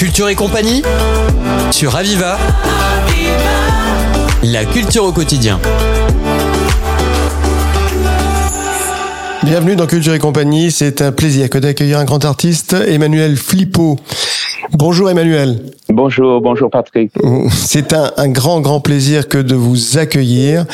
Culture et compagnie sur Aviva. La culture au quotidien. Bienvenue dans Culture et compagnie. C'est un plaisir que d'accueillir un grand artiste, Emmanuel Flippo. Bonjour Emmanuel. Bonjour, bonjour Patrick. C'est un, grand, grand plaisir que de vous accueillir.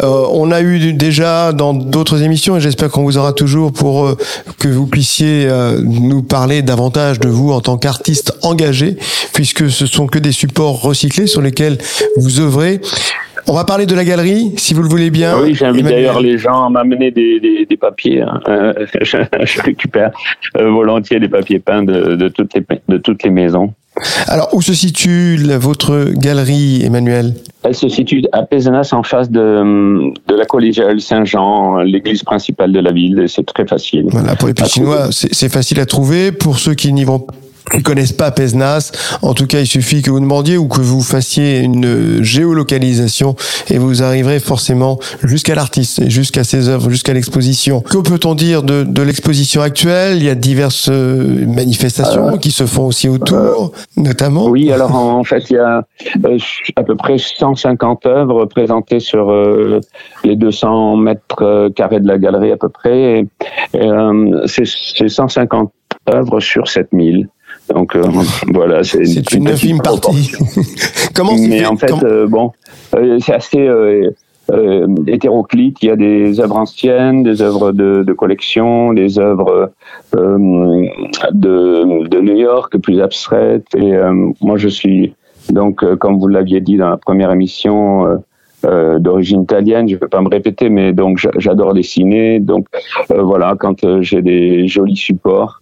Euh, on a eu déjà dans d'autres émissions, et j'espère qu'on vous aura toujours pour euh, que vous puissiez euh, nous parler davantage de vous en tant qu'artiste engagé, puisque ce sont que des supports recyclés sur lesquels vous œuvrez. On va parler de la galerie, si vous le voulez bien. Oui, j'invite d'ailleurs les gens à m'amener des, des, des, papiers. Hein. je, je, récupère volontiers des papiers peints de, de, toutes les, de toutes les maisons. Alors, où se situe la, votre galerie, Emmanuel? Elle se situe à Pézenas, en face de, de la collégiale Saint-Jean, l'église principale de la ville. C'est très facile. Voilà, pour les Pékinois, c'est facile à trouver. Pour ceux qui n'y vont qui ne connaissent pas Pesnas, en tout cas, il suffit que vous demandiez ou que vous fassiez une géolocalisation et vous arriverez forcément jusqu'à l'artiste, jusqu'à ses œuvres, jusqu'à l'exposition. Que peut-on dire de, de l'exposition actuelle? Il y a diverses manifestations euh, qui se font aussi autour, euh, notamment. Oui, alors en fait, il y a euh, à peu près 150 œuvres présentées sur euh, les 200 mètres carrés de la galerie à peu près. Et, et c'est 150 œuvres sur 7000. Donc euh, voilà, c'est une, une infime partie. Comment Mais fait, en fait, euh, bon, euh, c'est assez hétéroclite. Il y a des œuvres anciennes, des œuvres de, de collection, des œuvres de, de, New York plus abstraites. Et moi, je suis donc, comme vous l'aviez dit dans la première émission euh, d'origine italienne. Je ne vais pas me répéter, mais donc j'adore dessiner. Donc euh, voilà, quand euh, j'ai des jolis supports,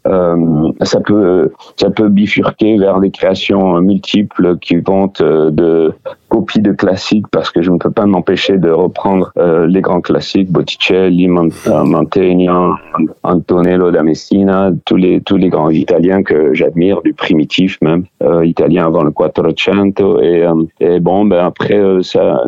ça peut ça peut bifurquer vers des créations multiples qui vont de copies de classiques parce que je ne peux pas m'empêcher de reprendre les grands classiques Botticelli, Mantegna, Antonello da Messina, tous les tous les grands Italiens que j'admire, du primitif même italien avant le Quattrocento et, et bon ben après ça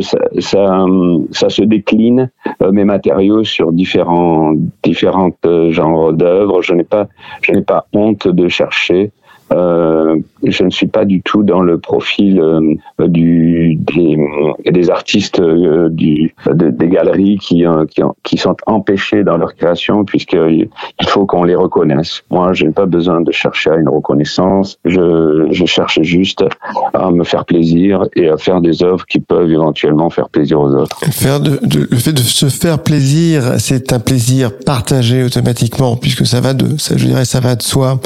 ça, ça, ça, se décline euh, mes matériaux sur différents différentes euh, genres d'œuvres. Je n'ai pas je n'ai pas honte de chercher euh, je ne suis pas du tout dans le profil euh, des, artistes euh, des galeries qui, sont empêchés dans leur création puisqu'il faut qu'on les reconnaisse. Moi, je n'ai pas besoin de chercher à une reconnaissance. Je, cherche juste à me faire plaisir et à faire des œuvres qui peuvent éventuellement faire plaisir aux autres. Le fait de se faire plaisir, c'est un plaisir partagé automatiquement puisque ça va de, ça, je dirais, ça va de soi.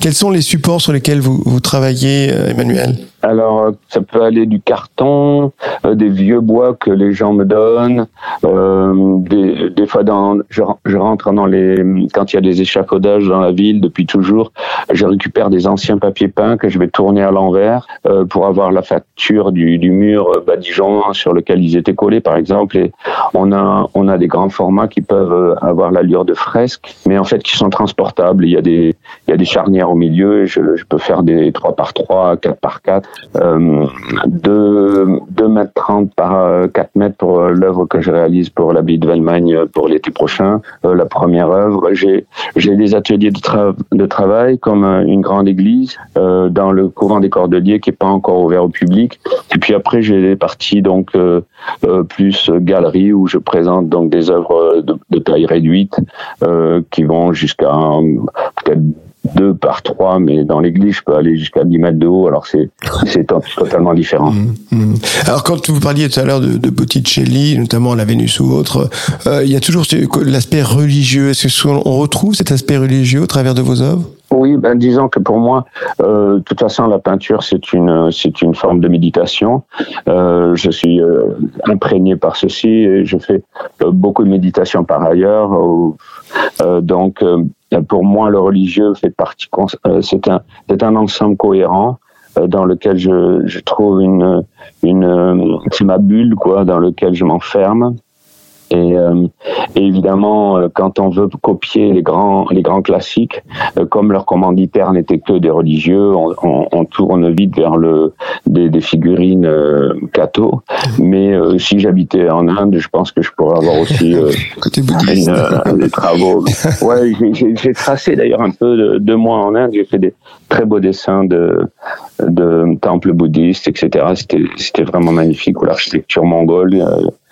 Quels sont les supports sur lesquels vous, vous travaillez, euh, Emmanuel alors, euh, ça peut aller du carton, euh, des vieux bois que les gens me donnent. Des, fois, je, rentre dans les quand il y a des échafaudages dans la ville depuis toujours, je récupère des anciens papiers peints que je vais tourner à l'envers pour avoir la facture du, du mur badigeon sur lequel ils étaient collés, par exemple. Et on a on a des grands formats qui peuvent avoir l'allure de fresques, mais en fait qui sont transportables. Il y a des il y a des charnières au milieu. Et je, je peux faire des 3 par 3, 4 par 4 euh, 2, 2 mètres 30 par 4 euh, mètres pour euh, l'œuvre que je réalise pour l'abbaye de Valmagne euh, pour l'été prochain. la première œuvre, j'ai des ateliers de, tra de travail comme une grande église dans le couvent des Cordeliers qui est pas encore ouvert au public. Et puis après, j'ai des parties donc plus galerie où je présente donc des œuvres de, de taille réduite qui vont jusqu'à peut-être deux par trois, mais dans l'église, je peux aller jusqu'à 10 mètres de haut, alors c'est, c'est totalement différent. Mmh, mmh. Alors, quand vous parliez tout à l'heure de, de Botticelli, notamment la Vénus ou autre, euh, il y a toujours l'aspect religieux. Est-ce qu'on retrouve cet aspect religieux au travers de vos œuvres? Oui, ben disons que pour moi, euh, de toute façon, la peinture c'est une c'est une forme de méditation. Euh, je suis euh, imprégné par ceci et je fais euh, beaucoup de méditation par ailleurs. Euh, donc pour moi, le religieux fait partie. c'est un c'est un ensemble cohérent dans lequel je, je trouve une une c'est ma bulle quoi, dans lequel je m'enferme Et, euh, et, évidemment, euh, quand on veut copier les grands, les grands classiques, euh, comme leurs commanditaires n'étaient que des religieux, on, on, on, tourne vite vers le, des, des figurines euh, catho. Mais si j'habitais en Inde, je pense que je pourrais avoir aussi une, des travaux. Ouais, j'ai tracé d'ailleurs un peu de, de moi en Inde. J'ai fait des très beaux dessins de, de temples bouddhistes, etc. C'était vraiment magnifique. Ou l'architecture mongole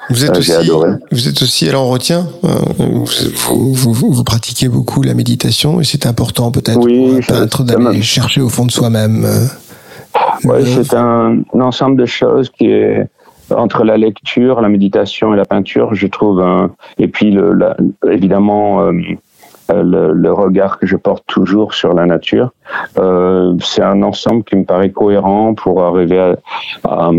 vous êtes, aussi, vous êtes aussi à l'entretien. Euh, vous, vous, vous, pratiquez beaucoup la méditation et c'est important peut-être oui, pour un peintre d'aller chercher au fond de soi-même. Euh, oui, c'est un, un, ensemble de choses qui est entre la lecture, la méditation et la peinture, je trouve. Un, et puis, le, la, évidemment, euh, le, le, regard que je porte toujours sur la nature. Euh, c'est un ensemble qui me paraît cohérent pour arriver à, à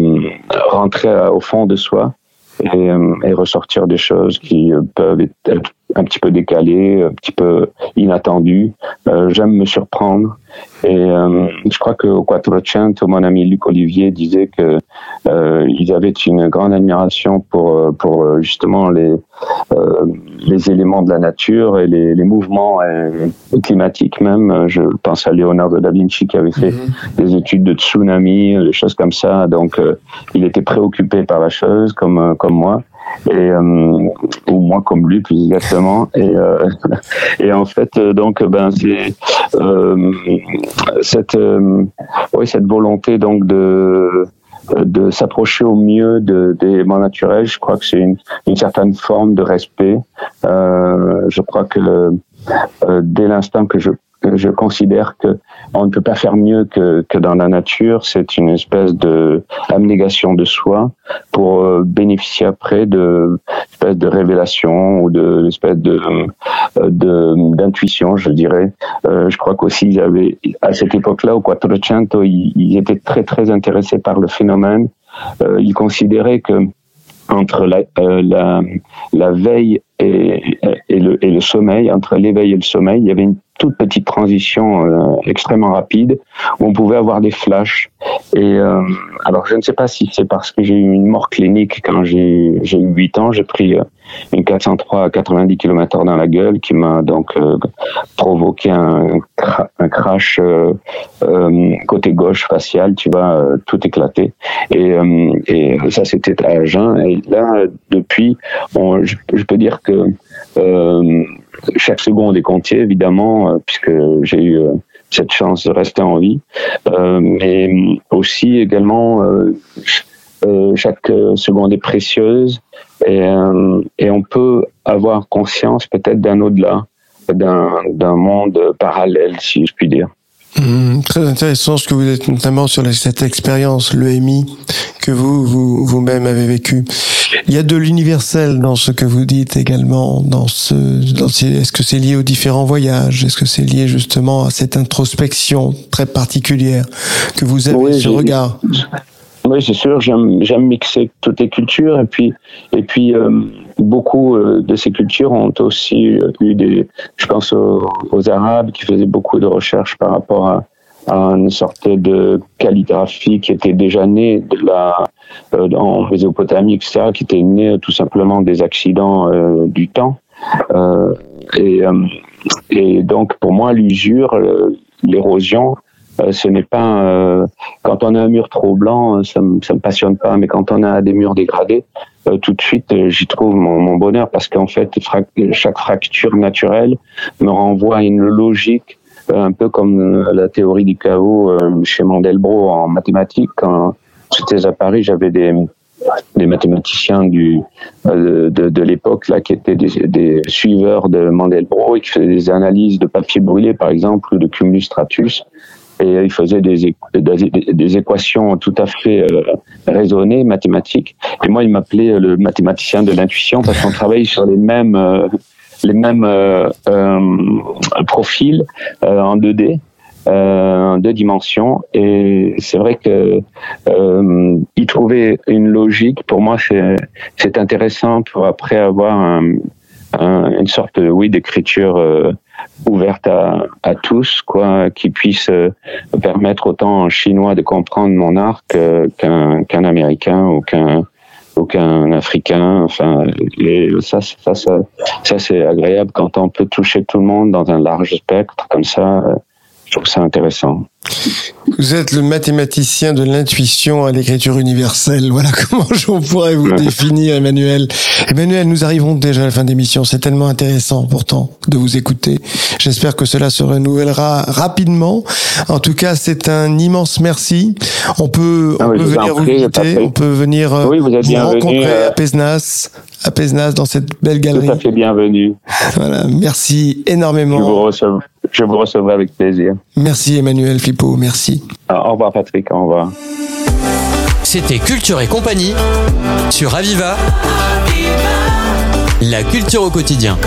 rentrer au fond de soi et, euh, et, ressortir des choses qui euh, peuvent être un petit peu décalées, un petit peu inattendues. Euh, J'aime me surprendre. Et euh, je crois qu'au Quattrocento, mon ami Luc Olivier disait que euh, ils avaient une grande admiration pour, pour justement les, les éléments de la nature et les, les mouvements climatiques même. Je pense à Leonardo da Vinci qui avait fait mm-hmm. des études de tsunami, des choses comme ça. Donc, il était préoccupé par la chose, comme, comme moi et euh, ou moi comme lui plus exactement. Et euh, et en fait euh, donc ben c'est euh, cette euh, oui cette volonté donc de de s'approcher au mieux de, des éléments naturels je crois que c'est une, une certaine forme de respect. Je crois que dès l'instant que je je considère que on ne peut pas faire mieux que, que dans la nature. C'est une espèce de abnégation de soi pour euh, bénéficier après de espèce de révélation ou de espèce de de d'intuition, je dirais. Euh, je crois qu'aussi ils avaient à cette époque-là au Quattrocento, ils, ils, étaient très très intéressés par le phénomène. Euh, ils considéraient que entre la, euh, veille et, le, sommeil, entre l'éveil et le sommeil, il y avait une toute petite transition euh, extrêmement rapide où on pouvait avoir des flashs. Et euh, alors je ne sais pas si c'est parce que j'ai eu une mort clinique quand j'ai eu 8 ans, j'ai pris une 403 à 90 km dans la gueule qui m'a donc euh, provoqué un, un crash euh, euh, côté gauche facial, tu vois, tout éclaté. Et, et ça c'était à jeun. Et là depuis, je, je, peux dire que chaque seconde est comptée, évidemment, puisque j'ai eu cette chance de rester en vie, mais aussi également chaque seconde est précieuse et, et on peut avoir conscience peut-être d'un au-delà, d'un monde parallèle, si je puis dire. Mmh, très intéressant ce que vous dites, notamment sur cette expérience, l'EMI, que vous, vous, vous-même avez vécu. Il y a de l'universel dans ce que vous dites également, dans ce, dans est-ce que c'est lié aux différents voyages? Est-ce que c'est lié justement à cette introspection très particulière que vous avez, oui, ce regard? Oui, c'est sûr, j'aime, mixer toutes les cultures et puis, et puis, euh, beaucoup euh, de ces cultures ont aussi euh, eu des, je pense aux, aux, Arabes qui faisaient beaucoup de recherches par rapport à, à une sorte de calligraphie qui était déjà née de la, euh, en Mésopotamie, etc., qui était née tout simplement des accidents euh, du temps. Euh, et, et donc, pour moi, l'usure, l'érosion, ce n'est pas quand on a un mur trop blanc, ça me, me passionne pas, mais quand on a des murs dégradés, euh, tout de suite, euh, j'y trouve mon, bonheur parce qu'en fait, chaque fracture naturelle me renvoie à une logique, euh, un peu comme la théorie du chaos chez Mandelbrot en mathématiques. Quand j'étais à Paris, j'avais des mathématiciens de l'époque là qui étaient des, des, suiveurs de Mandelbrot et qui faisaient des analyses de papier brûlé par exemple ou de cumulus stratus et il faisait des, équations tout à fait euh, raisonnées, mathématiques. Et moi, il m'appelait le mathématicien de l'intuition parce qu'on travaille sur les mêmes euh, les mêmes euh, euh profils en 2D. en deux dimensions et c'est vrai que euh, il trouvait une logique pour moi c'est intéressant pour après avoir un, un, une sorte oui d'écriture euh, ouverte à, tous, quoi, qui puisse euh, permettre autant un Chinois de comprendre mon art qu'un qu'un Américain ou qu'un qu'aucun Africain. Enfin, ça, ça, ça c'est agréable quand on peut toucher tout le monde dans un large spectre comme ça. Je trouve ça intéressant. Vous êtes le mathématicien de l'intuition à l'écriture universelle. Voilà comment je pourrais vous définir, Emmanuel. Emmanuel, nous arrivons déjà à la fin d'émission. C'est tellement intéressant, pourtant, de vous écouter. J'espère que cela se renouvellera rapidement. En tout cas, c'est un immense merci. On peut, on Ah peut venir vous parfait. on peut venir euh, Oui, vous rencontrer euh, à Pesnas, à dans cette belle galerie. Tout à fait bienvenue. Voilà. Merci Je énormément. vous, recevrai, je vous recevrai avec plaisir. Merci, Emmanuel Merci. Ah, Au revoir Patrick, au revoir. C'était Culture et compagnie sur Aviva. La culture au quotidien.